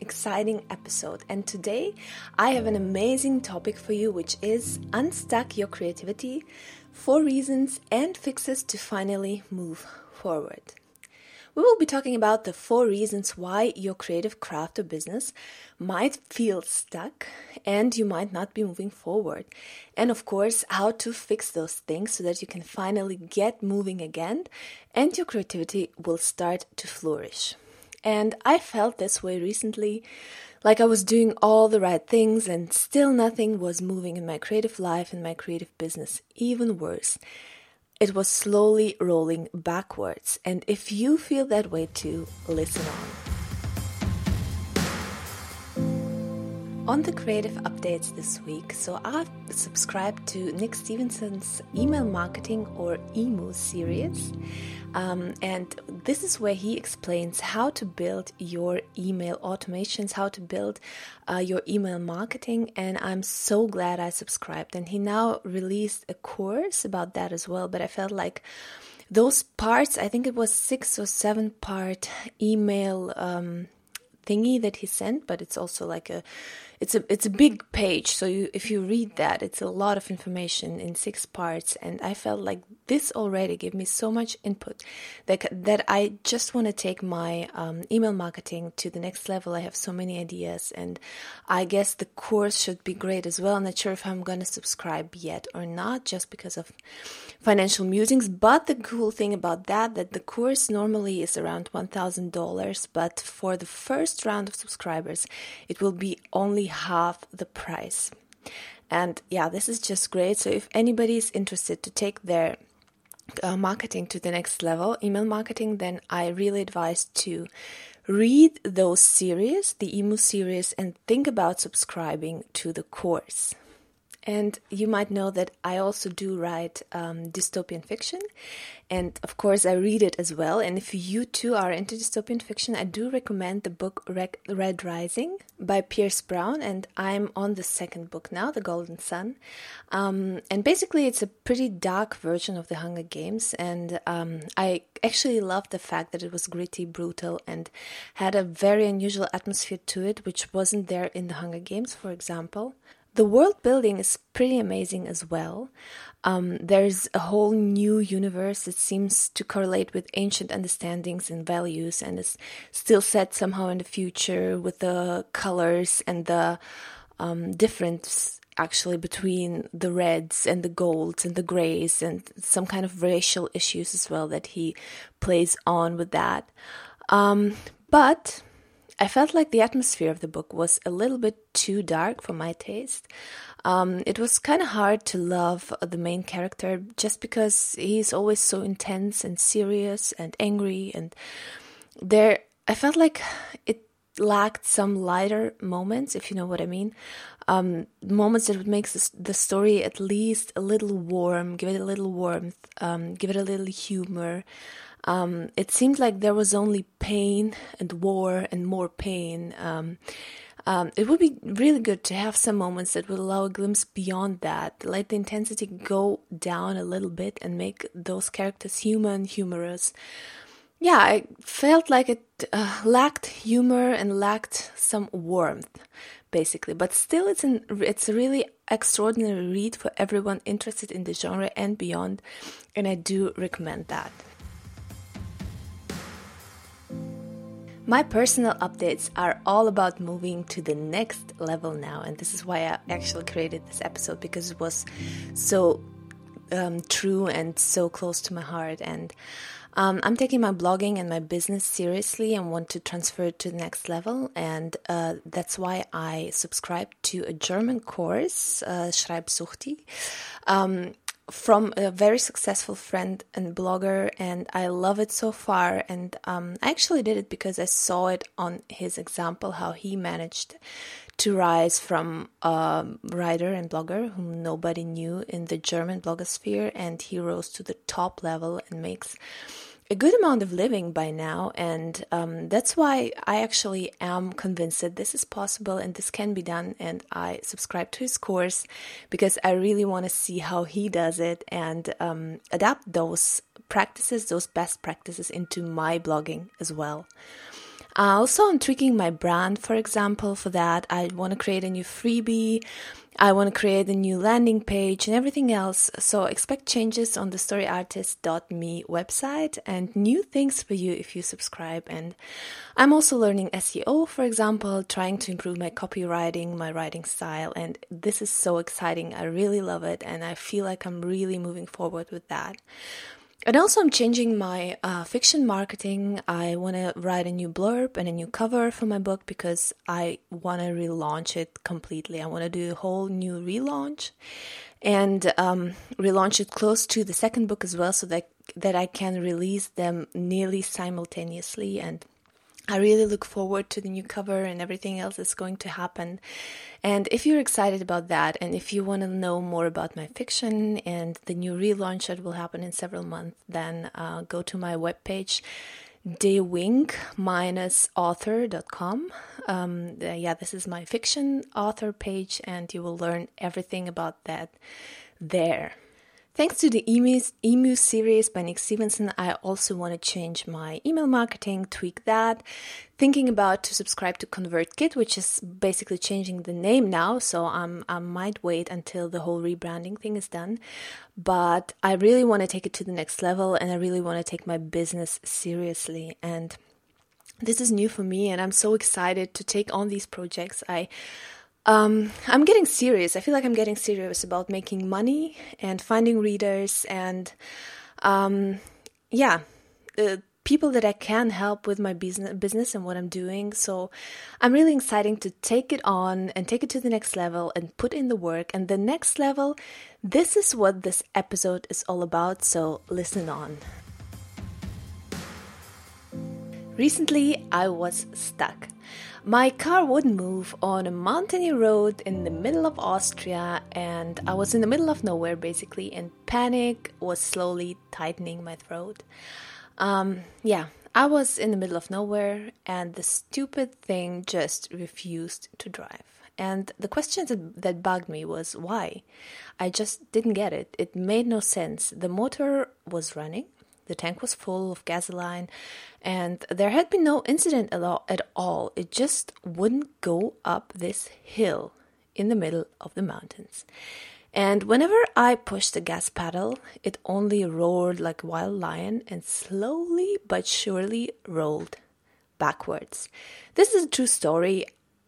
exciting episode. And today I have an amazing topic for you, which is unstuck your creativity, four reasons and fixes to finally move forward. We will be talking about the four reasons why your creative craft or business might feel stuck and you might not be moving forward. And of course, how to fix those things so that you can finally get moving again and your creativity will start to flourish. And I felt this way recently, like I was doing all the right things and still nothing was moving in my creative life and my creative business. Even worse, it was slowly rolling backwards. And if you feel that way too, listen on. On the creative updates this week, so I've subscribed to Nick Stephenson's email marketing or EMU series. Um, and this is where he explains how to build your email automations, how to build uh, your email marketing. And I'm so glad I subscribed. And he now released a course about that as well. But I felt like those parts, I think it was six or seven part email um, thingy that he sent, but it's also like a it's a it's a big page so you, if you read that it's a lot of information in six parts and i felt like this already gave me so much input that that i just want to take my um, email marketing to the next level. I have so many ideas and i guess the course should be great as well. I'm not sure if i'm going to subscribe yet or not just because of financial musings but the cool thing about that that the course normally is around $1000 but for the first round of subscribers it will be only half the price. And yeah, this is just great. So if anybody is interested to take their uh, marketing to the next level, email marketing, then I really advise to read those series, the EMU series, and think about subscribing to the course. And you might know that I also do write um, dystopian fiction. And of course, I read it as well. And if you too are into dystopian fiction, I do recommend the book Red Rising by Pierce Brown. And I'm on the second book now, The Golden Son. Um, and basically, it's a pretty dark version of The Hunger Games. And um, I actually loved the fact that it was gritty, brutal, and had a very unusual atmosphere to it, which wasn't there in The Hunger Games, for example. The world building is pretty amazing as well. Um, there's a whole new universe that seems to correlate with ancient understandings and values and is still set somehow in the future with the colors and the um, difference actually between the reds and the golds and the grays and some kind of racial issues as well that he plays on with that. Um, but I felt like the atmosphere of the book was a little bit too dark for my taste. Um, it was kind of hard to love the main character just because he's always so intense and serious and angry, and there I felt like it lacked some lighter moments, if you know what I mean. Um, moments that would make the story at least a little warm, give it a little warmth, um, give it a little humor. Um, it seemed like there was only pain and war and more pain. Um, um, it would be really good to have some moments that would allow a glimpse beyond that, let the intensity go down a little bit and make those characters human, humorous. Yeah, I felt like it uh, lacked humor and lacked some warmth, basically. But still, it's an it's a really extraordinary read for everyone interested in the genre and beyond, and I do recommend that. My personal updates are all about moving to the next level now, and this is why I actually created this episode because it was so um, true and so close to my heart. And um, I'm taking my blogging and my business seriously and want to transfer it to the next level, and uh, that's why I subscribed to a German course, uh, Schreibsuchti. Um, from a very successful friend and blogger, and I love it so far. And um, I actually did it because I saw it on his example how he managed to rise from a writer and blogger whom nobody knew in the German blogosphere, and he rose to the top level and makes a good amount of living by now, and um, that's why I actually am convinced that this is possible and this can be done. And I subscribe to his course because I really want to see how he does it and um, adapt those practices, those best practices, into my blogging as well. Uh, also, I'm tweaking my brand, for example, for that. I want to create a new freebie. I want to create a new landing page and everything else. So expect changes on the storyartist.me website and new things for you if you subscribe. And I'm also learning SEO, for example, trying to improve my copywriting, my writing style. And this is so exciting. I really love it. And I feel like I'm really moving forward with that. And also, I'm changing my uh, fiction marketing. I want to write a new blurb and a new cover for my book because I want to relaunch it completely. I want to do a whole new relaunch and um, relaunch it close to the second book as well, so that that I can release them nearly simultaneously and I really look forward to the new cover and everything else that's going to happen. And if you're excited about that, and if you want to know more about my fiction and the new relaunch that will happen in several months, then uh, go to my webpage, dewink-author.com. Um, yeah, this is my fiction author page, and you will learn everything about that there. Thanks to the Emu, Emu series by Nick Stephenson, I also want to change my email marketing, tweak that. Thinking about to subscribe to ConvertKit, which is basically changing the name now, so I'm, I might wait until the whole rebranding thing is done. But I really want to take it to the next level, and I really want to take my business seriously. And this is new for me, and I'm so excited to take on these projects. I um, I'm getting serious. I feel like I'm getting serious about making money and finding readers and, um, yeah, uh, people that I can help with my business, business and what I'm doing. So I'm really excited to take it on and take it to the next level and put in the work. And the next level, this is what this episode is all about. So listen on. Recently, I was stuck. My car wouldn't move on a mountainy road in the middle of Austria, and I was in the middle of nowhere basically, and panic was slowly tightening my throat. Um, yeah, I was in the middle of nowhere, and the stupid thing just refused to drive. And the question that, that bugged me was why? I just didn't get it. It made no sense. The motor was running, the tank was full of gasoline, and there had been no incident at all. It just wouldn't go up this hill in the middle of the mountains. And whenever I pushed the gas pedal, it only roared like a wild lion and slowly but surely rolled backwards. This is a true story.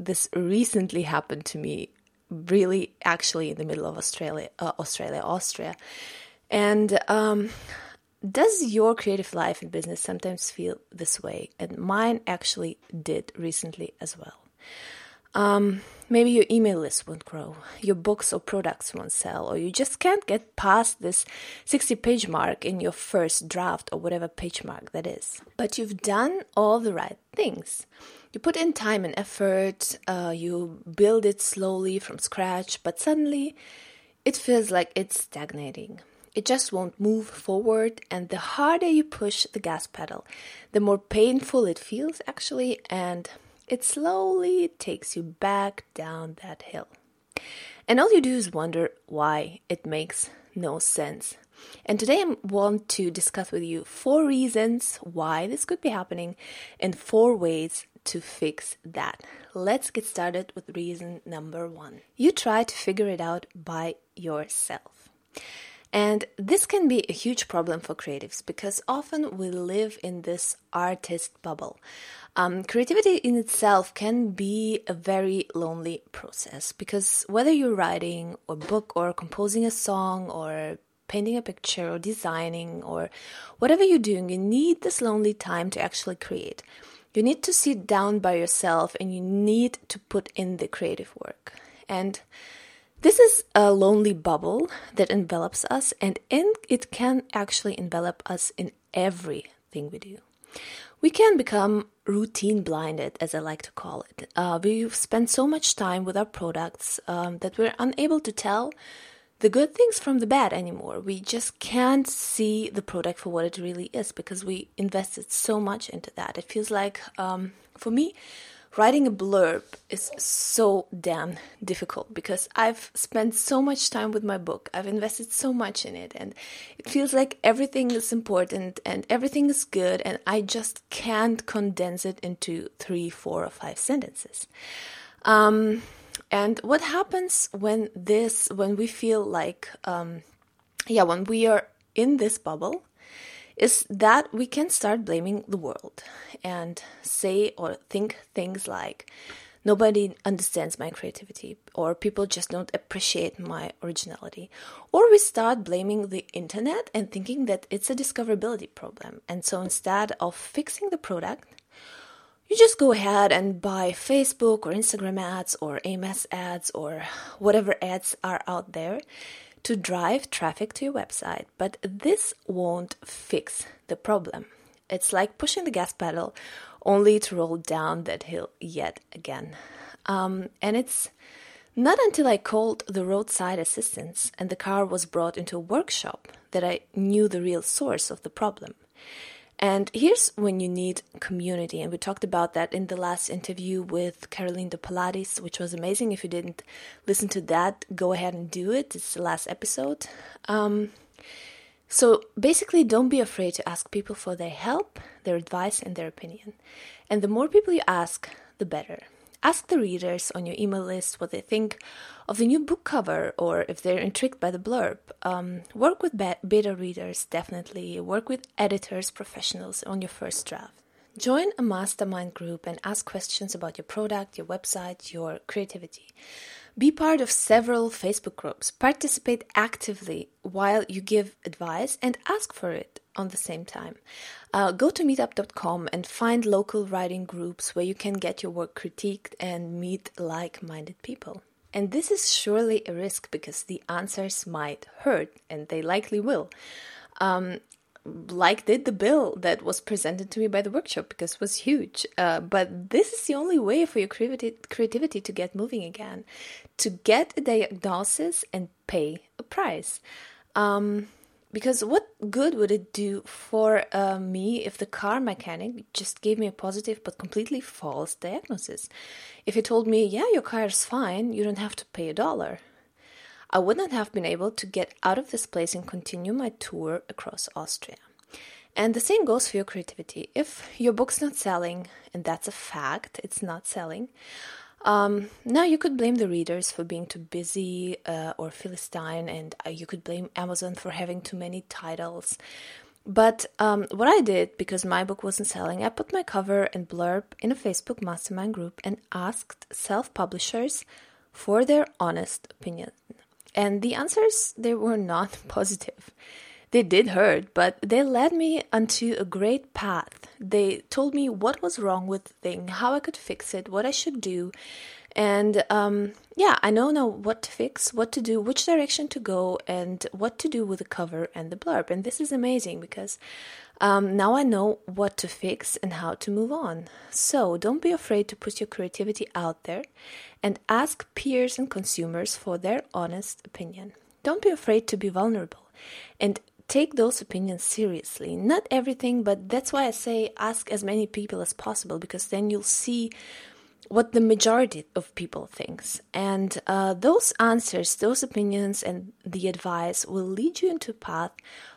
This recently happened to me, really, actually, in the middle of Australia, uh, Australia, Austria. And um, does your creative life and business sometimes feel this way? And mine actually did recently as well. Um, maybe your email list won't grow, your books or products won't sell, or you just can't get past this 60 page mark in your first draft or whatever page mark that is. But you've done all the right things. You put in time and effort, uh, you build it slowly from scratch, but suddenly it feels like it's stagnating it just won't move forward. And the harder you push the gas pedal, the more painful it feels actually, and it slowly takes you back down that hill. And all you do is wonder why it makes no sense. And today I want to discuss with you four reasons why this could be happening and four ways to fix that. Let's get started with reason number one. You try to figure it out by yourself. And this can be a huge problem for creatives because often we live in this artist bubble. Um, creativity in itself can be a very lonely process because whether you're writing a book or composing a song or painting a picture or designing or whatever you're doing, you need this lonely time to actually create. You need to sit down by yourself and you need to put in the creative work. And This is a lonely bubble that envelops us, and in, it can actually envelop us in everything we do. We can become routine blinded, as I like to call it. Uh, we spend so much time with our products um, that we're unable to tell the good things from the bad anymore. We just can't see the product for what it really is because we invested so much into that. It feels like, um, for me, writing a blurb is so damn difficult because I've spent so much time with my book. I've invested so much in it, and it feels like everything is important and everything is good, and I just can't condense it into three, four, or five sentences. Um, and what happens when this, when we feel like, um, yeah, when we are in this bubble? Is that we can start blaming the world and say or think things like, nobody understands my creativity, or people just don't appreciate my originality. Or we start blaming the internet and thinking that it's a discoverability problem. And so instead of fixing the product, you just go ahead and buy Facebook or Instagram ads or AMS ads or whatever ads are out there to drive traffic to your website, but this won't fix the problem. It's like pushing the gas pedal only to roll down that hill yet again. Um, and it's not until I called the roadside assistance and the car was brought into a workshop that I knew the real source of the problem. And here's when you need community. And we talked about that in the last interview with Caroline de Pilates, which was amazing. If you didn't listen to that, go ahead and do it. It's the last episode. Um, so basically, don't be afraid to ask people for their help, their advice, and their opinion. And the more people you ask, the better. Ask the readers on your email list what they think of the new book cover or if they're intrigued by the blurb. Um, work with beta readers, definitely. Work with editors, professionals on your first draft. Join a mastermind group and ask questions about your product, your website, your creativity. Be part of several Facebook groups. Participate actively while you give advice and ask for it on the same time. Uh, go to meetup.com and find local writing groups where you can get your work critiqued and meet like minded people. And this is surely a risk because the answers might hurt, and they likely will. Um, like did the bill that was presented to me by the workshop because it was huge. Uh, but this is the only way for your creativity, creativity to get moving again, to get a diagnosis and pay a price. Um, because what good would it do for uh, me if the car mechanic just gave me a positive but completely false diagnosis? If he told me, yeah, your car is fine, you don't have to pay a dollar. I would not have been able to get out of this place and continue my tour across Austria. And the same goes for your creativity. If your book's not selling, and that's a fact, it's not selling, um, now you could blame the readers for being too busy uh, or Philistine, and uh, you could blame Amazon for having too many titles. But um, what I did, because my book wasn't selling, I put my cover and blurb in a Facebook mastermind group and asked self publishers for their honest opinion. And the answers, they were not positive. They did hurt, but they led me onto a great path. They told me what was wrong with the thing, how I could fix it, what I should do. And um, yeah, I know now what to fix, what to do, which direction to go, and what to do with the cover and the blurb. And this is amazing because um, now I know what to fix and how to move on. So don't be afraid to put your creativity out there and ask peers and consumers for their honest opinion. Don't be afraid to be vulnerable and take those opinions seriously. Not everything, but that's why I say ask as many people as possible because then you'll see what the majority of people thinks. And uh, those answers those opinions and the advice will lead you into a path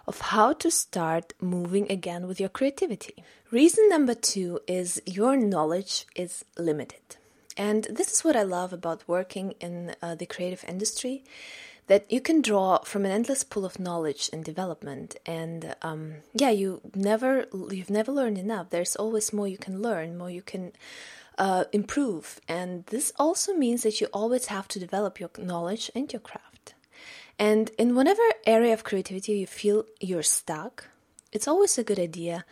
of how to start moving again with your creativity. Reason number two is your knowledge is limited. And this is what i love about working in uh, the creative industry that you can draw from an endless pool of knowledge and development. And um, yeah you never you've never learned enough. There's always more you can learn more you can uh, improve. And this also means that you always have to develop your knowledge and your craft. And in whatever area of creativity you feel you're stuck it's always a good idea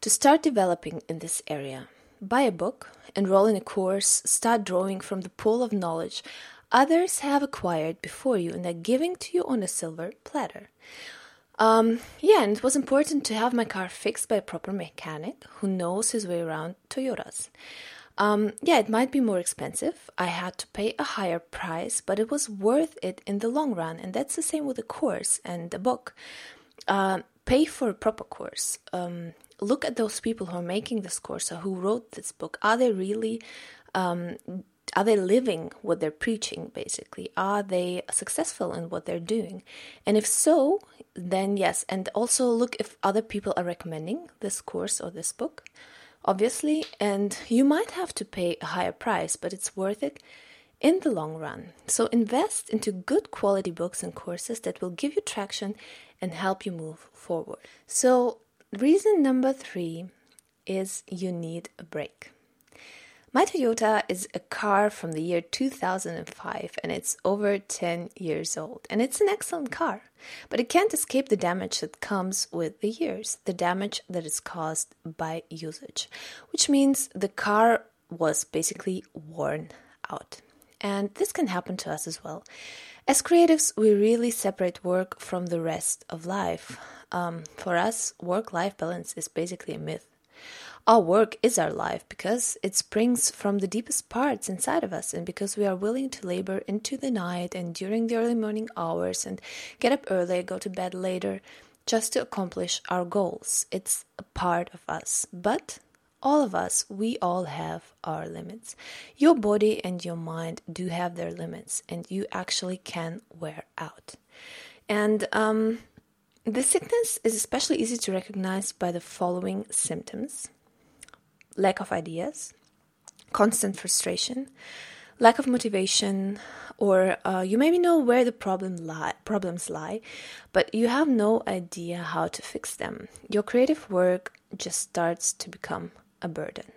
to start developing in this area. Buy a book enroll in a course start drawing from the pool of knowledge others have acquired before you and are giving to you on a silver platter. Um, yeah, and it was important to have my car fixed by a proper mechanic who knows his way around Toyotas. Um, yeah, it might be more expensive. I had to pay a higher price, but it was worth it in the long run. And that's the same with a course and a book. Uh, pay for a proper course. Um, look at those people who are making this course or who wrote this book. Are they really um, are they living what they're preaching basically? Are they successful in what they're doing? And if so then yes. And also look if other people are recommending this course or this book obviously. And you might have to pay a higher price but it's worth it in the long run. So invest into good quality books and courses that will give you traction and help you move forward. So reason number 3 is you need a break my Toyota is a car from the year 2005 and it's over 10 years old. And it's an excellent car, but it can't escape the damage that comes with the years, the damage that is caused by usage, which means the car was basically worn out. And this can happen to us as well. As creatives, we really separate work from the rest of life. Um, for us, work life balance is basically a myth. Our work is our life because it springs from the deepest parts inside of us, and because we are willing to labor into the night and during the early morning hours and get up early, go to bed later, just to accomplish our goals. It's a part of us. But all of us, we all have our limits. Your body and your mind do have their limits, and you actually can wear out. And um, the sickness is especially easy to recognize by the following symptoms lack of ideas, constant frustration, lack of motivation, or uh, you maybe know where the problem lie, problems lie, but you have no idea how to fix them. Your creative work just starts to become a burden.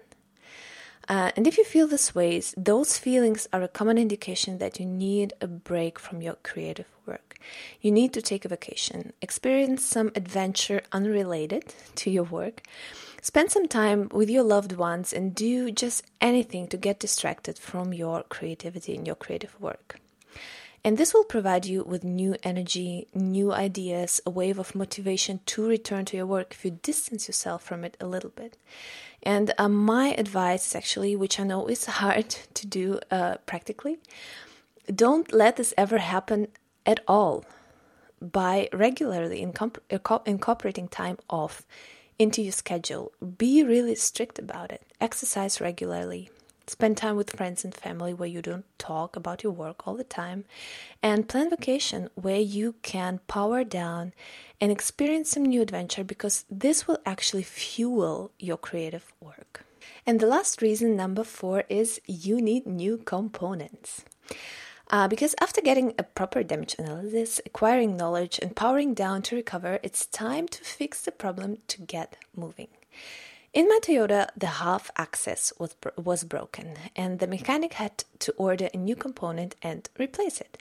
Uh, and if you feel this ways, those feelings are a common indication that you need a break from your creative work. You need to take a vacation, experience some adventure unrelated to your work, Spend some time with your loved ones and do just anything to get distracted from your creativity and your creative work. And this will provide you with new energy, new ideas, a wave of motivation to return to your work if you distance yourself from it a little bit. And uh, my advice actually, which I know is hard to do uh, practically, don't let this ever happen at all by regularly incorporating time off into your schedule. Be really strict about it. Exercise regularly. Spend time with friends and family where you don't talk about your work all the time. And plan vacation where you can power down and experience some new adventure because this will actually fuel your creative work. And the last reason, number four, is you need new components. Uh, because after getting a proper damage analysis, acquiring knowledge, and powering down to recover, it's time to fix the problem to get moving. In my Toyota, the half axis was, was broken, and the mechanic had to order a new component and replace it.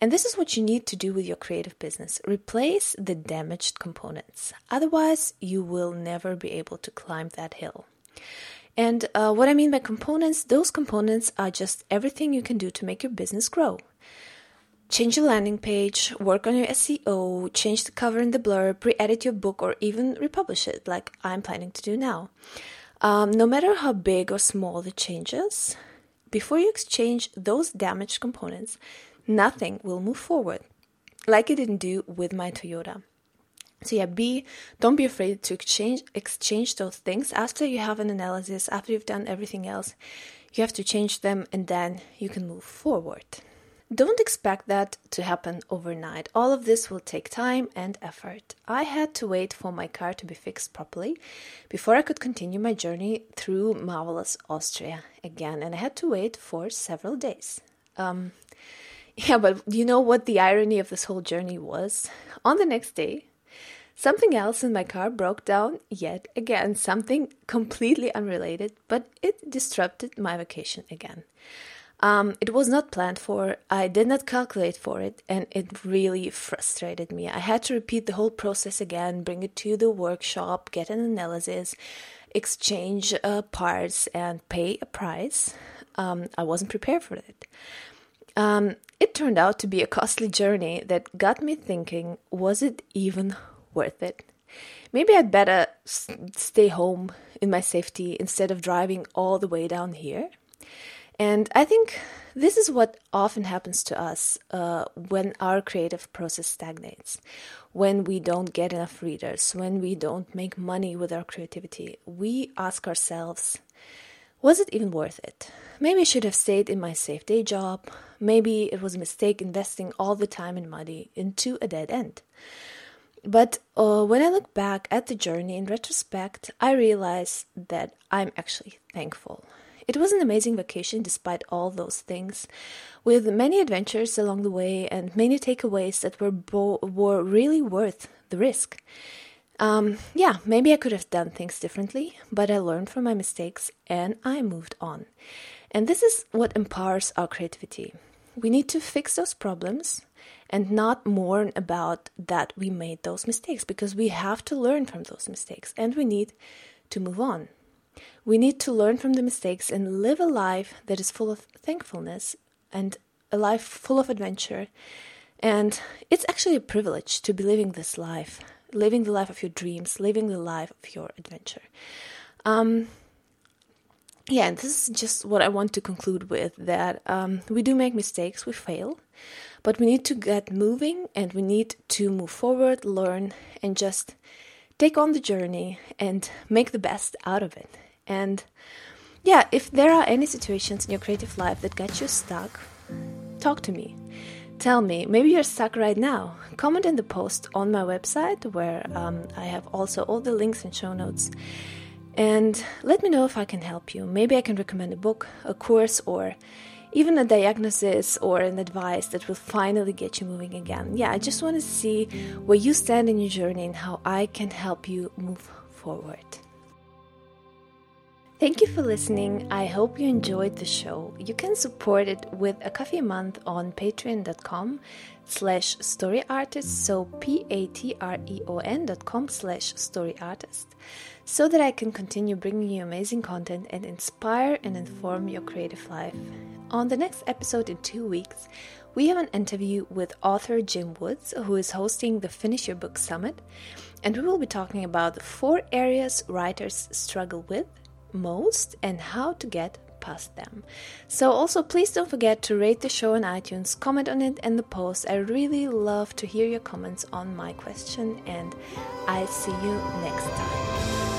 And this is what you need to do with your creative business replace the damaged components. Otherwise, you will never be able to climb that hill. And uh, what I mean by components, those components are just everything you can do to make your business grow. Change your landing page, work on your SEO, change the cover and the blurb, re edit your book, or even republish it, like I'm planning to do now. Um, no matter how big or small the changes, before you exchange those damaged components, nothing will move forward, like it didn't do with my Toyota. So yeah, be don't be afraid to exchange exchange those things after you have an analysis, after you've done everything else. You have to change them and then you can move forward. Don't expect that to happen overnight. All of this will take time and effort. I had to wait for my car to be fixed properly before I could continue my journey through marvelous Austria again, and I had to wait for several days. Um, yeah, but you know what the irony of this whole journey was? On the next day, Something else in my car broke down yet again, something completely unrelated, but it disrupted my vacation again. Um, it was not planned for, I did not calculate for it, and it really frustrated me. I had to repeat the whole process again, bring it to the workshop, get an analysis, exchange uh, parts, and pay a price. Um, I wasn't prepared for it. Um, it turned out to be a costly journey that got me thinking was it even worth it? Maybe I'd better s- stay home in my safety instead of driving all the way down here. And I think this is what often happens to us uh, when our creative process stagnates, when we don't get enough readers, when we don't make money with our creativity. We ask ourselves, was it even worth it? Maybe I should have stayed in my safe day job. Maybe it was a mistake investing all the time and money into a dead end. But uh, when I look back at the journey in retrospect, I realize that I'm actually thankful. It was an amazing vacation despite all those things, with many adventures along the way and many takeaways that were bo- were really worth the risk. Um, yeah, maybe I could have done things differently, but I learned from my mistakes and I moved on. And this is what empowers our creativity. We need to fix those problems and not mourn about that we made those mistakes because we have to learn from those mistakes and we need to move on. We need to learn from the mistakes and live a life that is full of thankfulness and a life full of adventure. And it's actually a privilege to be living this life, living the life of your dreams, living the life of your adventure. Um, yeah, and this is just what I want to conclude with that um, we do make mistakes, we fail, but we need to get moving and we need to move forward, learn, and just take on the journey and make the best out of it. And yeah, if there are any situations in your creative life that get you stuck, talk to me. Tell me, maybe you're stuck right now. Comment in the post on my website where um, I have also all the links and show notes. And let me know if I can help you. Maybe I can recommend a book, a course, or even a diagnosis or an advice that will finally get you moving again. Yeah, I just want to see where you stand in your journey and how I can help you move forward. Thank you for listening. I hope you enjoyed the show. You can support it with a coffee a month on patreon.com slash storyartist, so p-a-t-r-e-o-n dot com slash storyartist, so that I can continue bringing you amazing content and inspire and inform your creative life. On the next episode in two weeks, we have an interview with author Jim Woods, who is hosting the Finish Your Book Summit, and we will be talking about the four areas writers struggle with most and how to get past them. So, also, please don't forget to rate the show on iTunes, comment on it and the post. I really love to hear your comments on my question, and I see you next time.